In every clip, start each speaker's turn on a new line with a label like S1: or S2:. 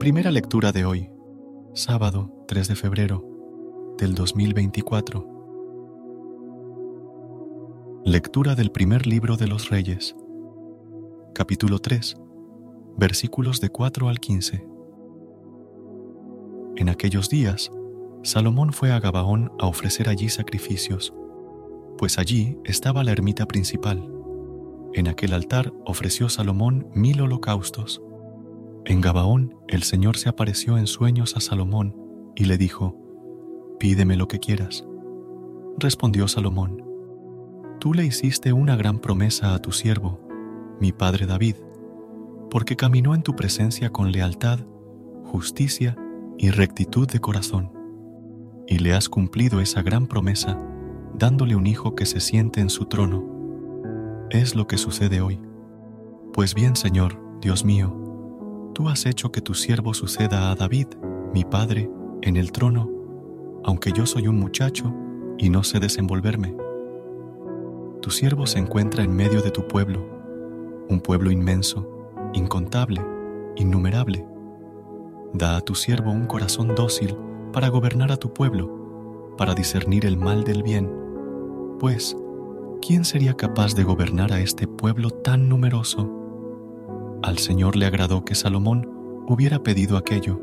S1: Primera lectura de hoy, sábado 3 de febrero del 2024. Lectura del primer libro de los Reyes, capítulo 3, versículos de 4 al 15. En aquellos días, Salomón fue a Gabaón a ofrecer allí sacrificios, pues allí estaba la ermita principal. En aquel altar ofreció Salomón mil holocaustos en Gabaón el Señor se apareció en sueños a Salomón y le dijo, Pídeme lo que quieras. Respondió Salomón, Tú le hiciste una gran promesa a tu siervo, mi padre David, porque caminó en tu presencia con lealtad, justicia y rectitud de corazón, y le has cumplido esa gran promesa, dándole un hijo que se siente en su trono. Es lo que sucede hoy. Pues bien, Señor, Dios mío, Tú has hecho que tu siervo suceda a David, mi padre, en el trono, aunque yo soy un muchacho y no sé desenvolverme. Tu siervo se encuentra en medio de tu pueblo, un pueblo inmenso, incontable, innumerable. Da a tu siervo un corazón dócil para gobernar a tu pueblo, para discernir el mal del bien, pues, ¿quién sería capaz de gobernar a este pueblo tan numeroso? Al Señor le agradó que Salomón hubiera pedido aquello,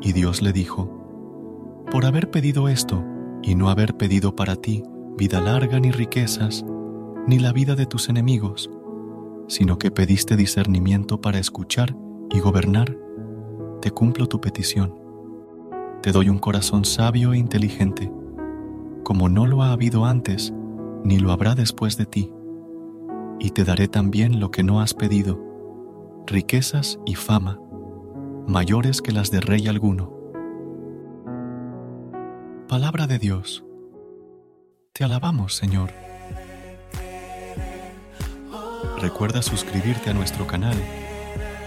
S1: y Dios le dijo, Por haber pedido esto, y no haber pedido para ti vida larga ni riquezas, ni la vida de tus enemigos, sino que pediste discernimiento para escuchar y gobernar, te cumplo tu petición. Te doy un corazón sabio e inteligente, como no lo ha habido antes, ni lo habrá después de ti, y te daré también lo que no has pedido riquezas y fama, mayores que las de rey alguno. Palabra de Dios. Te alabamos, Señor. Recuerda suscribirte a nuestro canal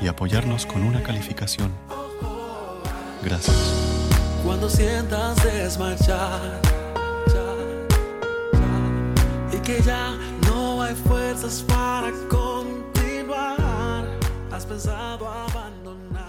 S1: y apoyarnos con una calificación. Gracias.
S2: Cuando sientas desmayar y que ya no hay fuerzas para pensado abandonar.